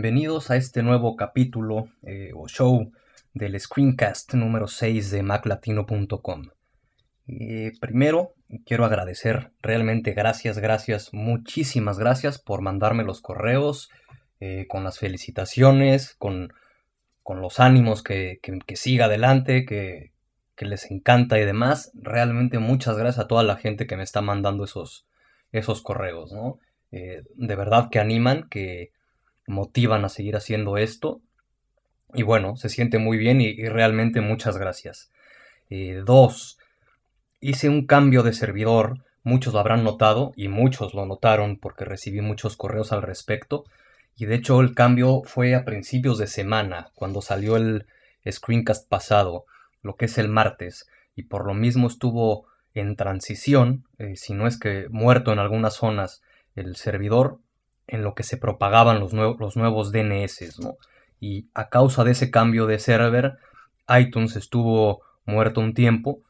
Bienvenidos a este nuevo capítulo eh, o show del screencast número 6 de maclatino.com. Eh, primero, quiero agradecer, realmente gracias, gracias, muchísimas gracias por mandarme los correos eh, con las felicitaciones, con, con los ánimos que, que, siga adelante, que, que, les encanta y demás. Realmente muchas gracias a toda la gente que me está mandando esos, esos correos, ¿no? de verdad que animan, que motivan a seguir haciendo esto. Y bueno, se siente muy bien y, realmente muchas gracias. Eh, dos, hice un cambio de servidor. Muchos lo habrán notado y muchos lo notaron porque recibí muchos correos al respecto. Y de hecho el cambio fue a principios de semana, cuando salió el screencast pasado, lo que es el martes. Y por lo mismo estuvo en transición, eh, si no es que muerto en algunas zonas el servidor, en lo que se propagaban los, nuevos DNS. Y a causa de ese cambio de server, iTunes estuvo muerto un tiempo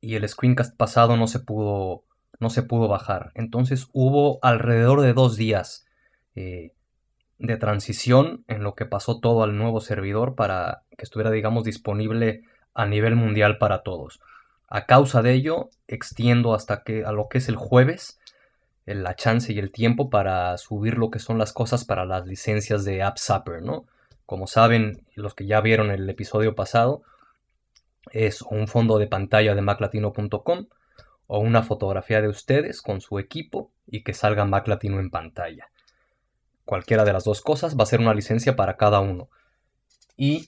y el screencast pasado no se pudo, no se pudo bajar. Entonces hubo alrededor de dos días eh, de transición en lo que pasó todo al nuevo servidor para que estuviera, digamos, disponible a nivel mundial para todos. A causa de ello, extiendo hasta que a lo que es el jueves la chance y el tiempo para subir lo que son las cosas para las licencias de AppSupper, ¿no? Como saben, los que ya vieron el episodio pasado, es un fondo de pantalla de maclatino.com o una fotografía de ustedes con su equipo y que salga Maclatino en pantalla. Cualquiera de las dos cosas va a ser una licencia para cada uno. Y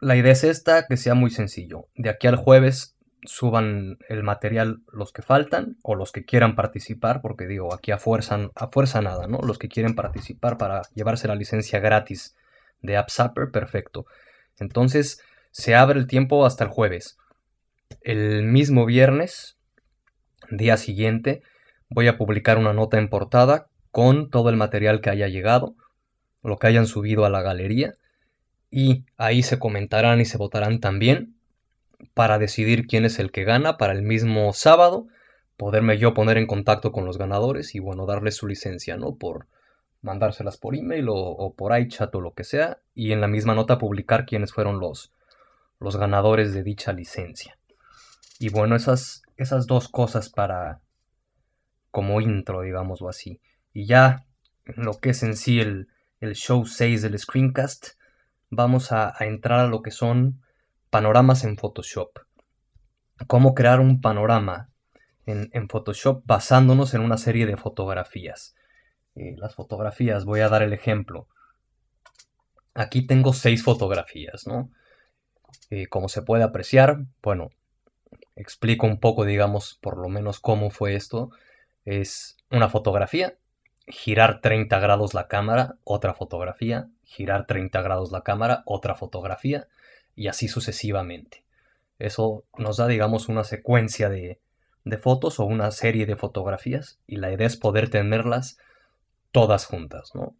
la idea es esta, que sea muy sencillo. De aquí al jueves suban el material los que faltan o los que quieran participar, porque digo, aquí a fuerza, a fuerza nada, ¿no? Los que quieren participar para llevarse la licencia gratis de AppSupper, perfecto. Entonces, se abre el tiempo hasta el jueves. El mismo viernes, día siguiente, voy a publicar una nota en portada con todo el material que haya llegado, lo que hayan subido a la galería, y ahí se comentarán y se votarán también para decidir quién es el que gana para el mismo sábado, poderme yo poner en contacto con los ganadores y bueno, darles su licencia, ¿no? Por mandárselas por email o, por iChat o lo que sea, y en la misma nota publicar quiénes fueron los, los ganadores de dicha licencia. Y bueno, esas, esas dos cosas para como intro, digámoslo así. Y ya lo que es en sí el, el show 6 del screencast, vamos a entrar a lo que son Panoramas en Photoshop. Cómo crear un panorama en, Photoshop basándonos en una serie de fotografías. Eh, las fotografías, voy a dar el ejemplo. Aquí tengo seis fotografías, ¿no? Eh, como se puede apreciar, bueno, explico un poco, digamos, por lo menos cómo fue esto. Es una fotografía, girar 30 grados la cámara, otra fotografía, girar 30 grados la cámara, otra fotografía, y así sucesivamente. Eso nos da, digamos, una secuencia de, fotos o una serie de fotografías y la idea es poder tenerlas todas juntas, ¿no?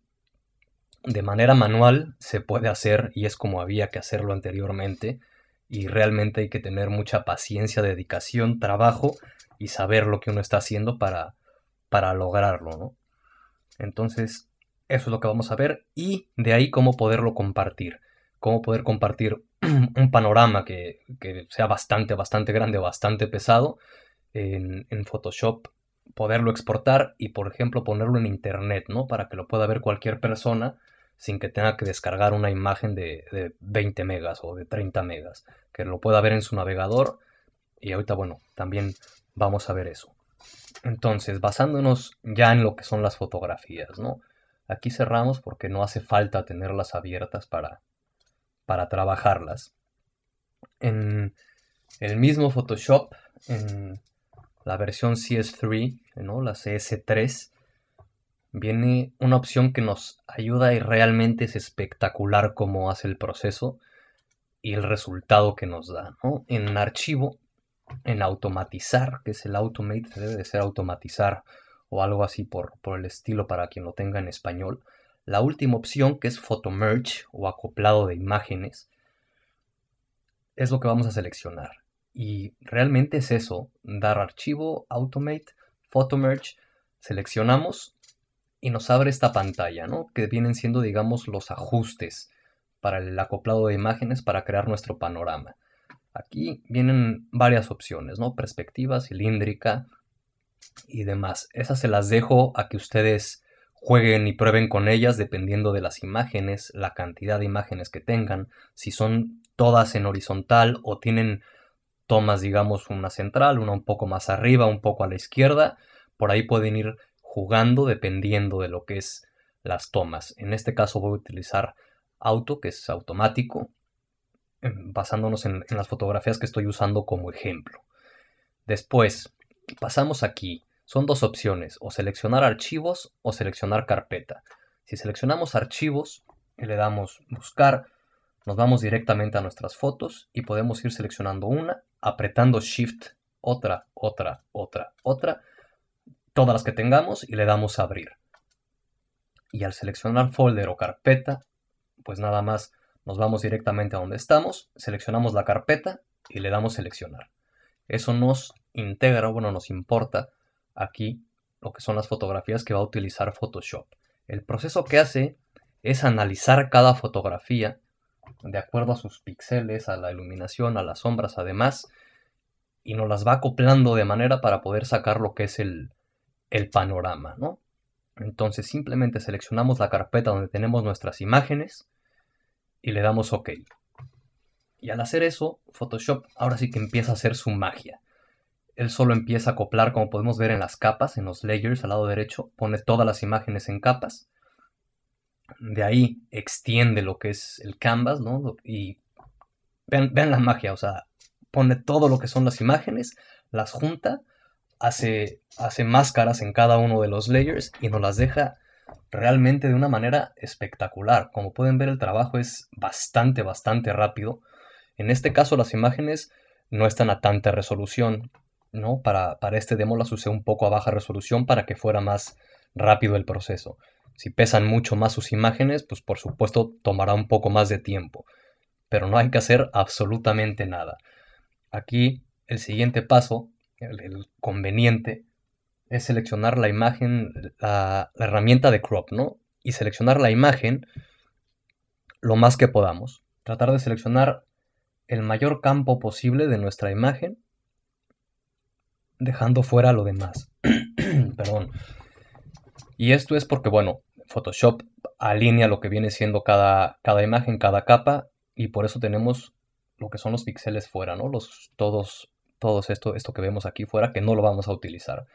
De manera manual se puede hacer y es como había que hacerlo anteriormente y realmente hay que tener mucha paciencia, dedicación, trabajo y saber lo que uno está haciendo para, para lograrlo, ¿no? Entonces, eso es lo que vamos a ver y de ahí cómo poderlo compartir cómo poder compartir un panorama que, sea bastante, bastante grande, bastante pesado en, Photoshop, poderlo exportar y, por ejemplo, ponerlo en Internet, ¿no? Para que lo pueda ver cualquier persona sin que tenga que descargar una imagen de, de 20 megas o de 30 megas, que lo pueda ver en su navegador y ahorita, bueno, también vamos a ver eso. Entonces, basándonos ya en lo que son las fotografías, ¿no? Aquí cerramos porque no hace falta tenerlas abiertas para, para trabajarlas. En el mismo Photoshop, en la versión CS3, ¿no? la CS3, viene una opción que nos ayuda y realmente es espectacular cómo hace el proceso y el resultado que nos da. En archivo, en automatizar, que es el automate, debe de ser automatizar o algo así por, por el estilo para quien lo tenga en español. La última opción, que es Photo Merge o acoplado de imágenes, es lo que vamos a seleccionar. Y realmente es eso, dar archivo, automate, photo merge, seleccionamos y nos abre esta pantalla, ¿no? Que vienen siendo, digamos, los ajustes para el acoplado de imágenes para crear nuestro panorama. Aquí vienen varias opciones, ¿no? Perspectiva, cilíndrica y demás. Esas se las dejo a que ustedes jueguen y prueben con ellas dependiendo de las imágenes, la cantidad de imágenes que tengan, si son todas en horizontal o tienen tomas, digamos, una central, una un poco más arriba, un poco a la izquierda, por ahí pueden ir jugando dependiendo de lo que es las tomas. En este caso voy a utilizar auto, que es automático, em, basándonos en, en las fotografías que estoy usando como ejemplo. Después, pasamos aquí. Son dos opciones, o seleccionar archivos o seleccionar carpeta. Si seleccionamos archivos y le damos buscar, nos vamos directamente a nuestras fotos y podemos ir seleccionando una, apretando Shift, otra, otra, otra, otra, todas las que tengamos y le damos a abrir. Y al seleccionar folder o carpeta, pues nada más nos vamos directamente a donde estamos, seleccionamos la carpeta y le damos seleccionar. Eso nos integra, bueno, nos importa aquí lo que son las fotografías que va a utilizar Photoshop. El proceso que hace es analizar cada fotografía de acuerdo a sus píxeles, a la iluminación, a las sombras además, y nos las va acoplando de manera para poder sacar lo que es el, el panorama, ¿no? Entonces simplemente seleccionamos la carpeta donde tenemos nuestras imágenes y le damos OK. Y al hacer eso, Photoshop ahora sí que empieza a hacer su magia. Él solo empieza a acoplar, como podemos ver en las capas, en los layers al lado derecho, pone todas las imágenes en capas de ahí extiende lo que es el canvas, ¿no? Y vean, la magia, o sea, pone todo lo que son las imágenes, las junta, hace, hace máscaras en cada uno de los layers y nos las deja realmente de una manera espectacular. Como pueden ver, el trabajo es bastante, bastante rápido. En este caso, las imágenes no están a tanta resolución, ¿no? Para, para este demo las usé un poco a baja resolución para que fuera más rápido el proceso. Si pesan mucho más sus imágenes, pues por supuesto tomará un poco más de tiempo. Pero no hay que hacer absolutamente nada. Aquí el siguiente paso, el, conveniente, es seleccionar la imagen, la, la herramienta de crop, ¿no? Y seleccionar la imagen lo más que podamos. Tratar de seleccionar el mayor campo posible de nuestra imagen, dejando fuera lo demás. Perdón. Y esto es porque, bueno, Photoshop alinea lo que viene siendo cada, cada imagen, cada capa, y por eso tenemos lo que son los píxeles fuera, ¿no? Los, todos, todos esto, esto que vemos aquí fuera, que no lo vamos a utilizar.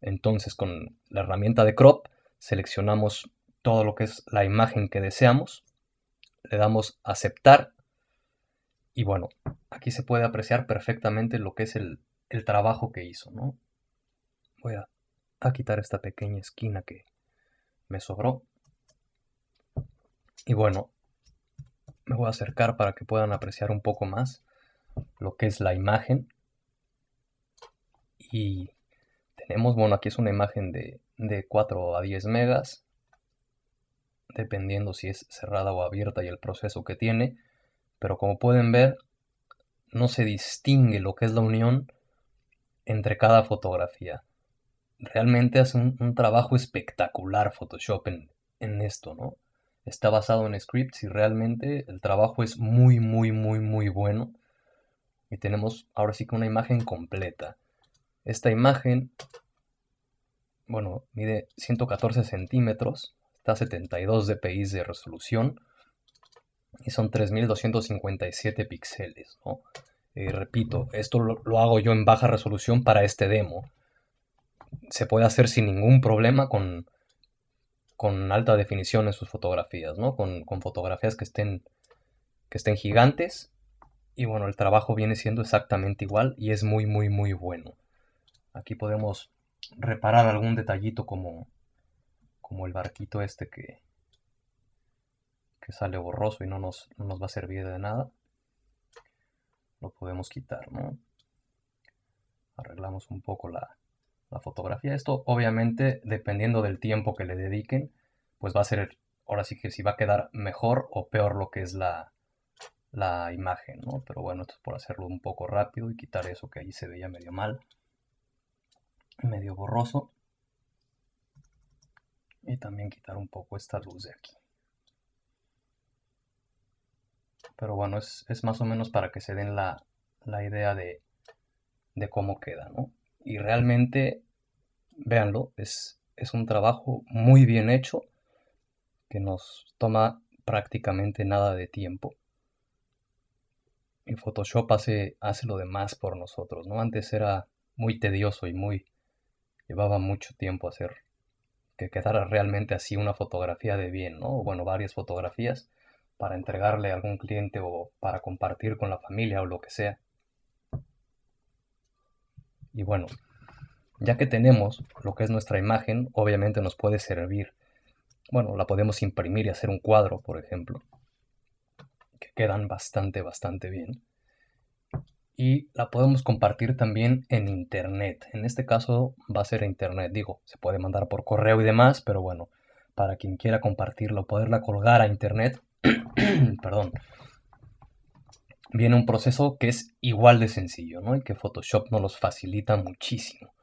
Entonces, con la herramienta de crop, seleccionamos todo lo que es la imagen que deseamos, le damos aceptar, y bueno, aquí se puede apreciar perfectamente lo que es el, el trabajo que hizo, ¿no? Voy a, quitar esta pequeña esquina que, me sobró. Y bueno, me voy a acercar para que puedan apreciar un poco más lo que es la imagen. Y tenemos, bueno, aquí es una imagen de, de 4 a 10 megas, dependiendo si es cerrada o abierta y el proceso que tiene. Pero como pueden ver, no se distingue lo que es la unión entre cada fotografía realmente hace un, trabajo espectacular Photoshop en, en, esto, ¿no? Está basado en scripts y realmente el trabajo es muy, muy, muy, muy bueno. Y tenemos ahora sí que una imagen completa. Esta imagen, bueno, mide 114 centímetros, está a 72 dpi de resolución y son 3257 píxeles, ¿no? Eh, repito, esto lo hago yo en baja resolución para este demo se puede hacer sin ningún problema con, con alta definición en sus fotografías, ¿no? Con, fotografías que estén, que estén gigantes. Y bueno, el trabajo viene siendo exactamente igual y es muy, muy, muy bueno. Aquí podemos reparar algún detallito como, como el barquito este que, que sale borroso y no nos, no nos va a servir de nada. Lo podemos quitar, ¿no? Arreglamos un poco la, fotografía. Esto obviamente dependiendo del tiempo que le dediquen, pues va a ser, ahora sí que si va a quedar mejor o peor lo que es la, la imagen, ¿no? Pero bueno, esto es por hacerlo un poco rápido y quitar eso que ahí se veía medio mal, medio borroso. Y también quitar un poco esta luz de aquí. Pero bueno, es, más o menos para que se den la, idea de, de, cómo queda, ¿no? Y realmente, véanlo, es, es un trabajo muy bien hecho que nos toma prácticamente nada de tiempo. Y Photoshop hace, hace lo demás por nosotros, ¿no? Antes era muy tedioso y muy... llevaba mucho tiempo hacer que quedara realmente así una fotografía de bien, ¿no? Bueno, varias fotografías para entregarle a algún cliente o para compartir con la familia o lo que sea. Y bueno, ya que tenemos lo que es nuestra imagen, obviamente nos puede servir. Bueno, la podemos imprimir y hacer un cuadro, por ejemplo, que quedan bastante, bastante bien y la podemos compartir también en internet. En este caso va a ser internet, digo, se puede mandar por correo y demás, pero bueno, para quien quiera compartirlo, poderla colgar a internet, perdón, viene un proceso que es igual de sencillo, ¿no? Y que Photoshop nos los facilita muchísimo.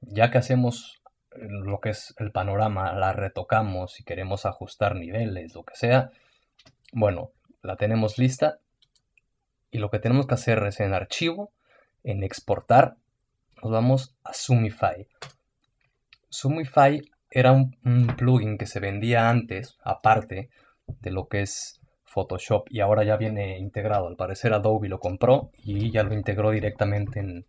Ya que hacemos lo que es el panorama, la retocamos si queremos ajustar niveles, lo que sea, bueno, la tenemos lista y lo que tenemos que hacer es en archivo, en exportar, nos vamos a Sumify. Sumify era un, plugin que se vendía antes, aparte de lo que es Photoshop, y ahora ya viene integrado. Al parecer Adobe lo compró y ya lo integró directamente en,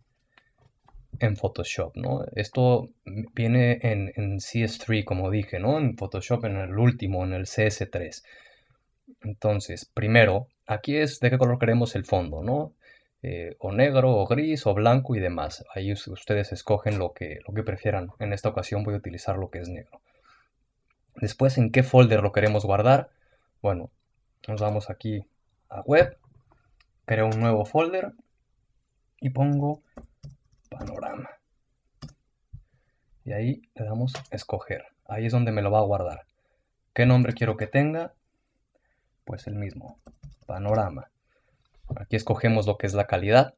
en Photoshop, ¿no? Esto viene en, en, CS3, como dije, ¿no? En Photoshop en el último, en el CS3. Entonces, primero, aquí es de qué color queremos el fondo, ¿no? Eh, o negro, o gris, o blanco y demás. Ahí ustedes escogen lo que, lo que prefieran. En esta ocasión voy a utilizar lo que es negro. Después, ¿en qué folder lo queremos guardar? Bueno, nos vamos aquí a web, creo un nuevo folder y pongo panorama. Y ahí le damos escoger. Ahí es donde me lo va a guardar. ¿Qué nombre quiero que tenga? pues el mismo panorama. Aquí escogemos lo que es la calidad.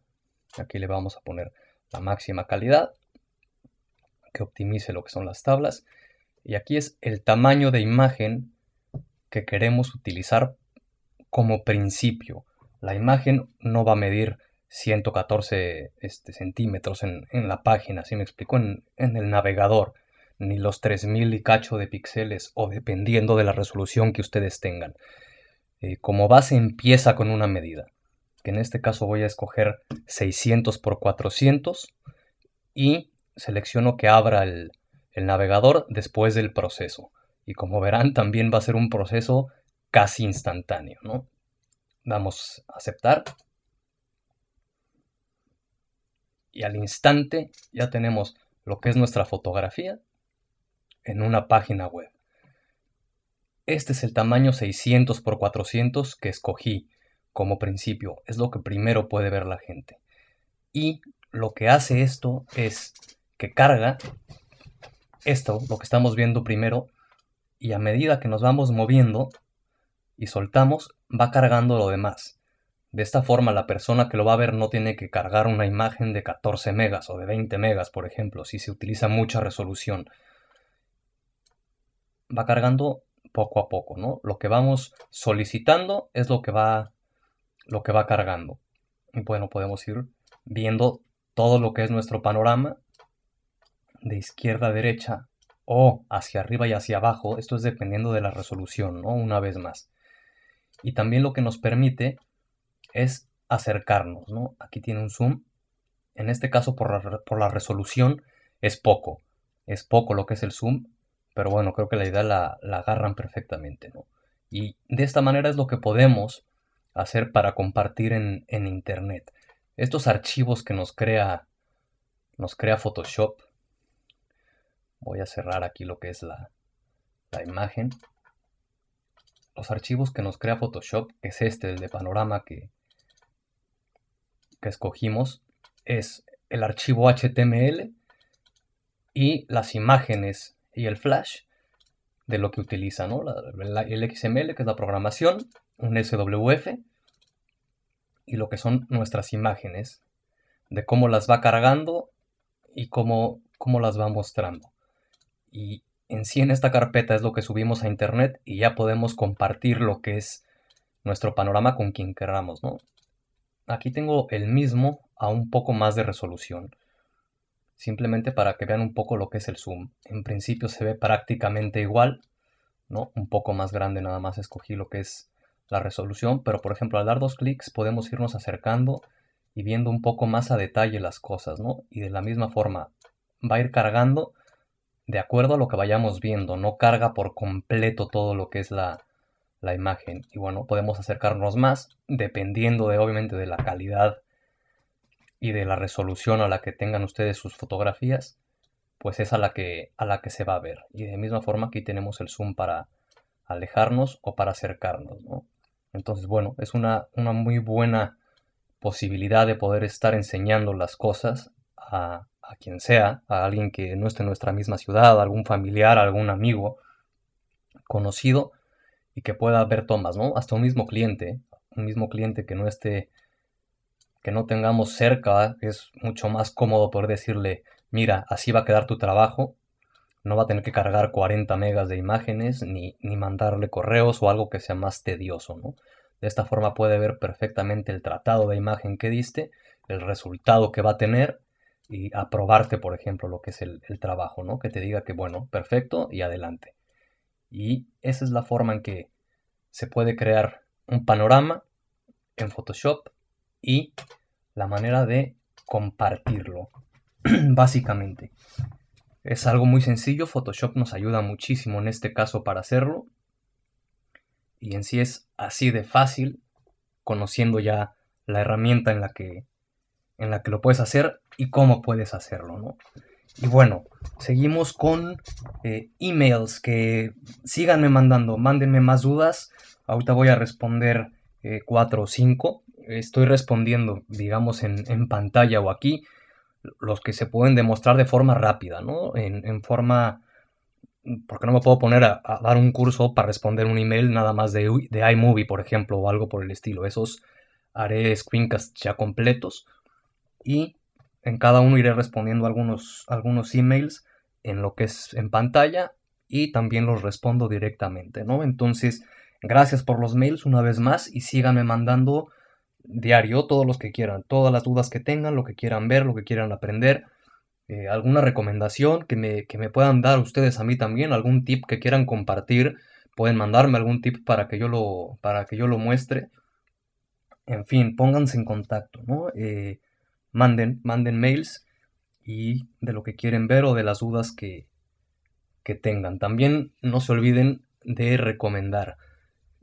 Aquí le vamos a poner la máxima calidad que optimice lo que son las tablas. Y aquí es el tamaño de imagen que queremos utilizar como principio. La imagen no va a medir 114 este, centímetros en, la página, así me explico, en, en el navegador, ni los 3000 y cacho de píxeles o dependiendo de la resolución que ustedes tengan. Eh, como base empieza con una medida, que en este caso voy a escoger 600 por 400 y selecciono que abra el, navegador después del proceso. Y como verán, también va a ser un proceso casi instantáneo, ¿no? Damos a aceptar. Y al instante ya tenemos lo que es nuestra fotografía en una página web. Este es el tamaño 600 x 400 que escogí como principio. Es lo que primero puede ver la gente. Y lo que hace esto es que carga esto, lo que estamos viendo primero, y a medida que nos vamos moviendo y soltamos, va cargando lo demás. De esta forma la persona que lo va a ver no tiene que cargar una imagen de 14 megas o de 20 megas, por ejemplo, si se utiliza mucha resolución. Va cargando poco a poco, ¿no? Lo que vamos solicitando es lo que va, lo que va cargando. Y bueno, podemos ir viendo todo lo que es nuestro panorama de izquierda a derecha o hacia arriba y hacia abajo. Esto es dependiendo de la resolución, ¿no? Una vez más. Y también lo que nos permite es acercarnos, ¿no? Aquí tiene un zoom. En este caso, por la, por la resolución, es poco. Es poco lo que es el zoom pero bueno, creo que la idea la, agarran perfectamente, ¿no? Y de esta manera es lo que podemos hacer para compartir en, Internet. Estos archivos que nos crea, nos crea Photoshop. Voy a cerrar aquí lo que es la, imagen. Los archivos que nos crea Photoshop, que es este, el de panorama que, que escogimos, es el archivo HTML y las imágenes y el flash de lo que utiliza, ¿no? el XML, que es la programación, un SWF, y lo que son nuestras imágenes, de cómo las va cargando y cómo, cómo las va mostrando. Y en sí en esta carpeta es lo que subimos a internet y ya podemos compartir lo que es nuestro panorama con quien queramos, ¿no? Aquí tengo el mismo a un poco más de resolución. Simplemente para que vean un poco lo que es el zoom. En principio se ve prácticamente igual, ¿no? Un poco más grande nada más escogí lo que es la resolución, pero por ejemplo al dar dos clics podemos irnos acercando y viendo un poco más a detalle las cosas, ¿no? Y de la misma forma va a ir cargando de acuerdo a lo que vayamos viendo, no carga por completo todo lo que es la, la imagen. Y bueno, podemos acercarnos más dependiendo de obviamente de la calidad y de la resolución a la que tengan ustedes sus fotografías, pues es a la que, a la que se va a ver. Y de misma forma aquí tenemos el zoom para alejarnos o para acercarnos. Entonces, bueno, es una, una muy buena posibilidad de poder estar enseñando las cosas a, a quien sea, a alguien que no esté en nuestra misma ciudad, algún familiar, algún amigo conocido y que pueda ver tomas, ¿no? Hasta un mismo cliente, un mismo cliente que no esté, que no tengamos cerca, es mucho más cómodo poder decirle, mira, así va a quedar tu trabajo, no va a tener que cargar 40 megas de imágenes ni, ni mandarle correos o algo que sea más tedioso, ¿no? De esta forma puede ver perfectamente el tratado de imagen que diste, el resultado que va a tener y aprobarte, por ejemplo, lo que es el, trabajo, ¿no? Que te diga que, bueno, perfecto y adelante. Y esa es la forma en que se puede crear un panorama en Photoshop y la manera de compartirlo, básicamente. Es algo muy sencillo, Photoshop nos ayuda muchísimo en este caso para hacerlo. Y en sí es así de fácil, conociendo ya la herramienta en la que, en la que lo puedes hacer y cómo puedes hacerlo, ¿no? Y bueno, seguimos con eh, emails que síganme mandando, mándenme más dudas. Ahorita voy a responder eh, cuatro o cinco. Estoy respondiendo, digamos, en, pantalla o aquí, los que se pueden demostrar de forma rápida, ¿no? En, forma... Porque no me puedo poner a, dar un curso para responder un email nada más de, de iMovie, por ejemplo, o algo por el estilo. Esos haré screencasts ya completos. Y en cada uno iré respondiendo algunos, algunos emails en lo que es en pantalla y también los respondo directamente, ¿no? Entonces, gracias por los mails una vez más y síganme mandando diario todos los que quieran, todas las dudas que tengan, lo que quieran ver, lo que quieran aprender, eh, alguna recomendación que me, que me puedan dar ustedes a mí también, algún tip que quieran compartir, pueden mandarme algún tip para que yo lo, para que yo lo muestre. En fin, pónganse en contacto, ¿no? Eh, manden, manden mails y de lo que quieren ver o de las dudas que, que tengan. También no se olviden de recomendar.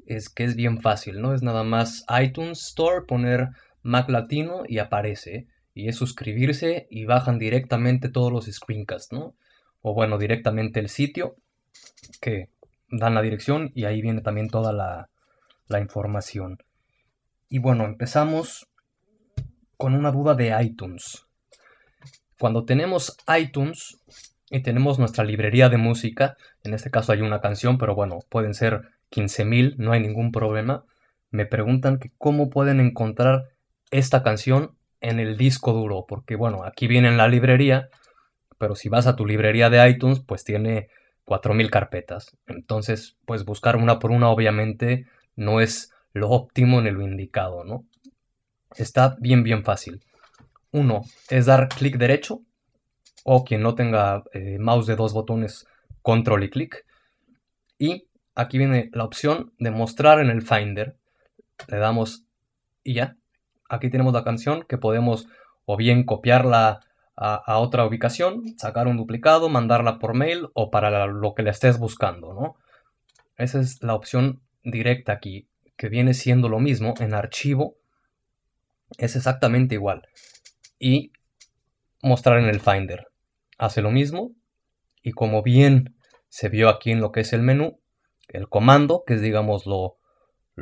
Es que es bien fácil, ¿no? Es nada más iTunes Store, poner Mac Latino y aparece. Y es suscribirse y bajan directamente todos los screencasts, ¿no? O bueno, directamente el sitio que dan la dirección y ahí viene también toda la, la información. Y bueno, empezamos con una duda de iTunes. Cuando tenemos iTunes y tenemos nuestra librería de música, en este caso hay una canción, pero bueno, pueden ser 15.000, no hay ningún problema, me preguntan que cómo pueden encontrar esta canción en el disco duro, porque bueno, aquí viene en la librería, pero si vas a tu librería de iTunes, pues tiene 4.000 carpetas. Entonces, pues buscar una por una obviamente no es lo óptimo ni lo indicado, ¿no? Está bien, bien fácil. Uno es dar clic derecho o quien no tenga eh, mouse de dos botones, control y clic. Y aquí viene la opción de mostrar en el Finder. Le damos y ya. Aquí tenemos la canción que podemos o bien copiarla a, otra ubicación, sacar un duplicado, mandarla por mail o para lo que le estés buscando, ¿no? Esa es la opción directa aquí, que viene siendo lo mismo en archivo es exactamente igual. Y mostrar en el Finder. Hace lo mismo y como bien se vio aquí en lo que es el menú, el comando, que es digamos lo,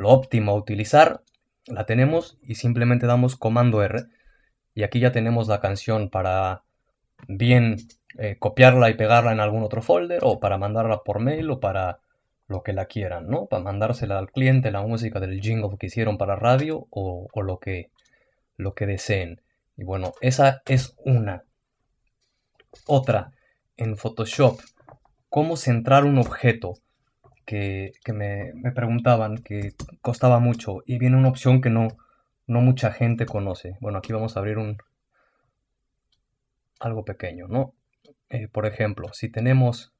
óptimo a utilizar, la tenemos y simplemente damos comando R. Y aquí ya tenemos la canción para bien eh, copiarla y pegarla en algún otro folder o para mandarla por mail o para lo que la quieran, ¿no? Para mandársela al cliente la música del jingle que hicieron para radio o, o lo que lo que deseen. Y bueno, esa es una. Otra, en Photoshop, cómo centrar un objeto que, me, preguntaban que costaba mucho y viene una opción que no, no mucha gente conoce. Bueno, aquí vamos a abrir un algo pequeño, ¿no? Eh, por ejemplo, si tenemos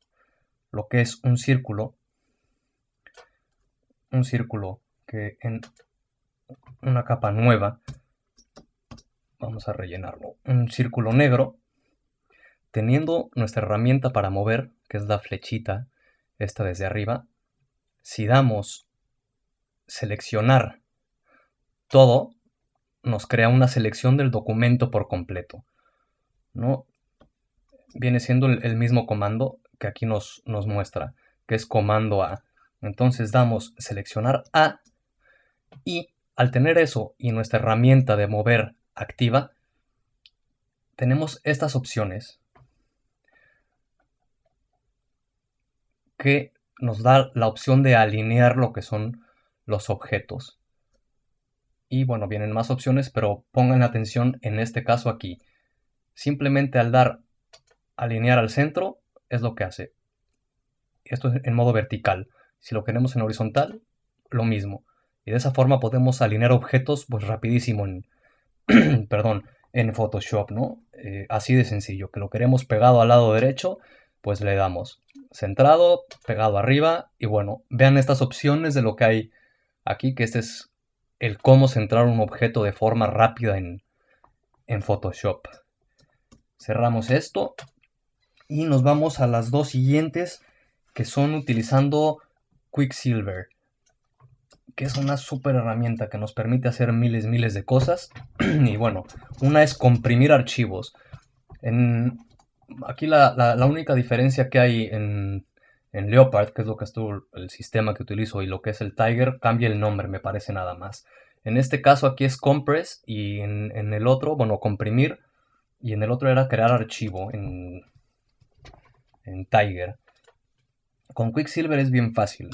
lo que es un círculo, un círculo que en una capa nueva, vamos a rellenarlo, un círculo negro, teniendo nuestra herramienta para mover, que es la flechita, esta desde arriba, si damos seleccionar todo, nos crea una selección del documento por completo. ¿no? Viene siendo el, mismo comando que aquí nos, nos muestra, que es comando A. Entonces damos seleccionar A y al tener eso y nuestra herramienta de mover activa, tenemos estas opciones que nos da la opción de alinear lo que son los objetos. Y bueno, vienen más opciones, pero pongan atención en este caso aquí. Simplemente al dar alinear al centro es lo que hace. Esto es en modo vertical. Si lo queremos en horizontal, lo mismo. Y de esa forma podemos alinear objetos pues rapidísimo en, perdón, en Photoshop, ¿no? Eh, así de sencillo. Que lo queremos pegado al lado derecho, pues le damos centrado, pegado arriba y bueno, vean estas opciones de lo que hay aquí, que este es el cómo centrar un objeto de forma rápida en, en Photoshop. Cerramos esto y nos vamos a las dos siguientes que son utilizando Quicksilver, que es una super herramienta que nos permite hacer miles, miles de cosas. y bueno, una es comprimir archivos. En, aquí la, única diferencia que hay en, Leopard, que es lo que es el sistema que utilizo, y lo que es el Tiger, cambia el nombre, me parece nada más. En este caso aquí es compress y en, el otro, bueno, comprimir, y en el otro era crear archivo en, en Tiger. Con Quicksilver es bien fácil.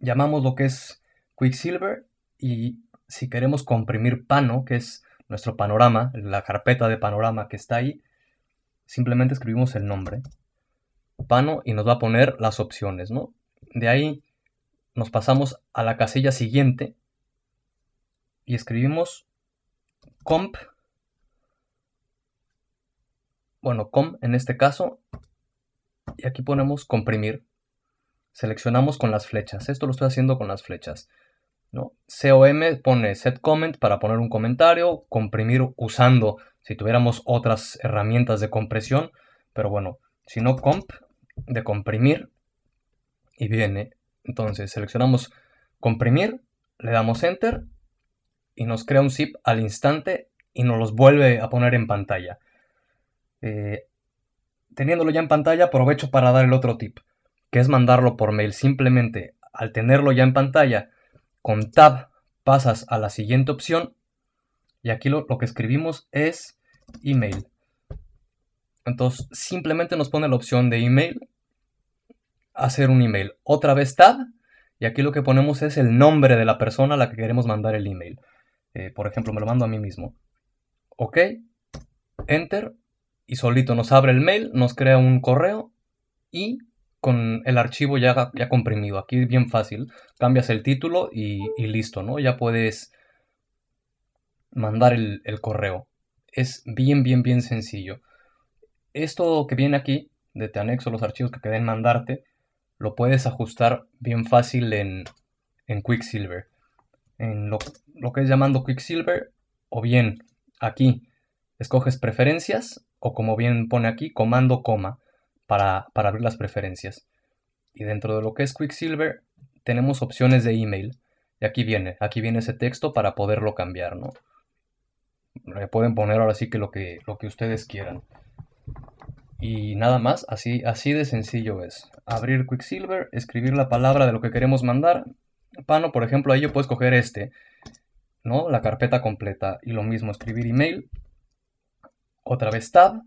Llamamos lo que es Quicksilver y si queremos comprimir Pano, que es nuestro panorama, la carpeta de panorama que está ahí, simplemente escribimos el nombre, pano, y nos va a poner las opciones, ¿no? De ahí nos pasamos a la casilla siguiente y escribimos comp, bueno, com en este caso, y aquí ponemos comprimir. Seleccionamos con las flechas. Esto lo estoy haciendo con las flechas. COM pone set comment para poner un comentario, comprimir usando si tuviéramos otras herramientas de compresión, pero bueno, si no comp de comprimir y viene, entonces seleccionamos comprimir, le damos enter y nos crea un zip al instante y nos los vuelve a poner en pantalla. Eh, teniéndolo ya en pantalla, aprovecho para dar el otro tip, que es mandarlo por mail. Simplemente al tenerlo ya en pantalla, con tab pasas a la siguiente opción y aquí lo, que escribimos es email. Entonces simplemente nos pone la opción de email, hacer un email. Otra vez tab y aquí lo que ponemos es el nombre de la persona a la que queremos mandar el email. Eh, por ejemplo, me lo mando a mí mismo. Ok, enter y solito nos abre el mail, nos crea un correo y con el archivo ya, ya comprimido. Aquí es bien fácil. Cambias el título y, listo, ¿no? Ya puedes mandar el, correo. Es bien, bien, bien sencillo. Esto que viene aquí, de te anexo los archivos que queden mandarte, lo puedes ajustar bien fácil en, en Quicksilver. En lo, lo que es llamando Quicksilver, o bien aquí escoges preferencias, o como bien pone aquí, comando coma para, abrir las preferencias. Y dentro de lo que es Quicksilver tenemos opciones de email. Y aquí viene, aquí viene ese texto para poderlo cambiar, ¿no? Le pueden poner ahora sí que lo que, lo que ustedes quieran. Y nada más, así, así de sencillo es. Abrir Quicksilver, escribir la palabra de lo que queremos mandar. Pano, por ejemplo, ahí yo puedo escoger este, ¿no? La carpeta completa. Y lo mismo, escribir email. Otra vez tab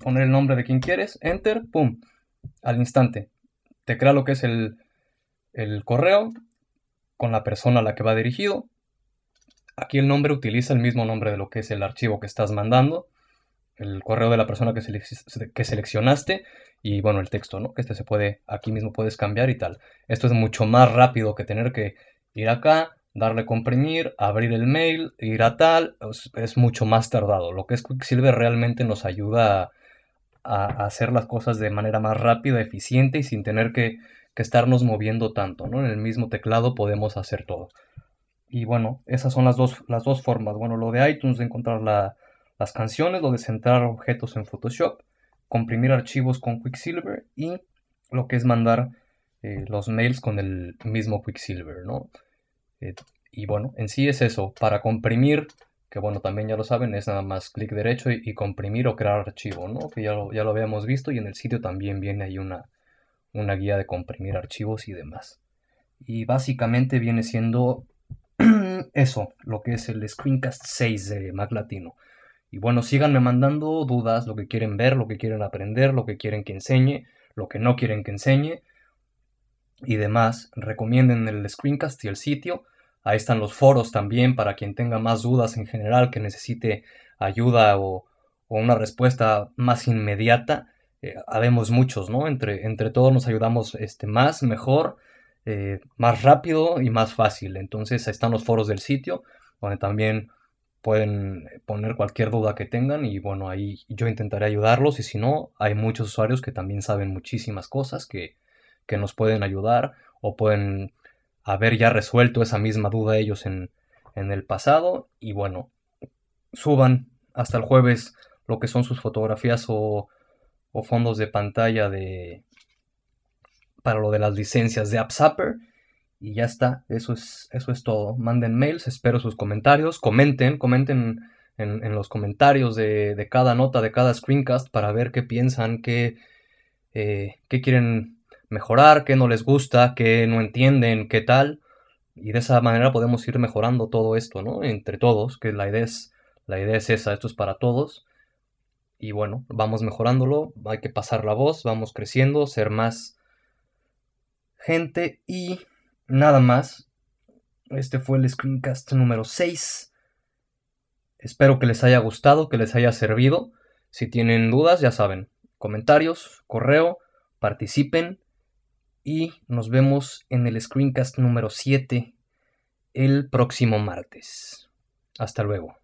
poner el nombre de quien quieres, enter, pum, al instante. Te crea lo que es el, el correo con la persona a la que va dirigido. Aquí el nombre utiliza el mismo nombre de lo que es el archivo que estás mandando. el correo de la persona que, que seleccionaste y bueno, el texto, ¿no? Que este se puede, aquí mismo puedes cambiar y tal. Esto es mucho más rápido que tener que ir acá, darle comprimir, abrir el mail, ir a tal, es, mucho más tardado. Lo que es Quicksilver realmente nos ayuda a, hacer las cosas de manera más rápida, eficiente y sin tener que, estarnos moviendo tanto, ¿no? En el mismo teclado podemos hacer todo. Y bueno, esas son las dos, las dos formas. Bueno, lo de iTunes de encontrar las canciones, lo de centrar objetos en Photoshop, comprimir archivos con Quicksilver y lo que es mandar eh, los mails con el mismo Quicksilver, ¿no? Eh, y bueno, en sí es eso. Para comprimir, que bueno, también ya lo saben, es nada más clic derecho y, comprimir o crear archivo, ¿no? Que ya lo, ya lo habíamos visto y en el sitio también viene ahí una, una guía de comprimir archivos y demás. Y básicamente viene siendo eso, lo que es el Screencast 6 de Mac Latino. Y bueno, síganme mandando dudas, lo que quieren ver, lo que quieren aprender, lo que quieren que enseñe, lo que no quieren que enseñe y demás. Recomienden el screencast y el sitio. Ahí están los foros también para quien tenga más dudas en general, que necesite ayuda o, una respuesta más inmediata. Eh, habemos muchos, ¿no? Entre, entre todos nos ayudamos este, más, mejor, eh, más rápido y más fácil. Entonces ahí están los foros del sitio, donde también pueden poner cualquier duda que tengan y bueno, ahí yo intentaré ayudarlos y si no, hay muchos usuarios que también saben muchísimas cosas que, que nos pueden ayudar o pueden haber ya resuelto esa misma duda ellos en, el pasado. Y bueno, suban hasta el jueves lo que son sus fotografías o, fondos de pantalla de para lo de las licencias de AppZapper y ya está, eso es, eso es todo. Manden mails, espero sus comentarios, comenten, comenten en, los comentarios de, cada nota, de cada screencast para ver qué piensan, qué, eh, qué quieren mejorar, qué no les gusta, qué no entienden, qué tal. Y de esa manera podemos ir mejorando todo esto, ¿no? Entre todos, que la idea es, la idea es esa, esto es para todos. Y bueno, vamos mejorándolo, hay que pasar la voz, vamos creciendo, ser más gente y nada más. Este fue el screencast número 6. Espero que les haya gustado, que les haya servido. Si tienen dudas, ya saben, comentarios, correo, participen y nos vemos en el screencast número 7 el próximo martes. Hasta luego.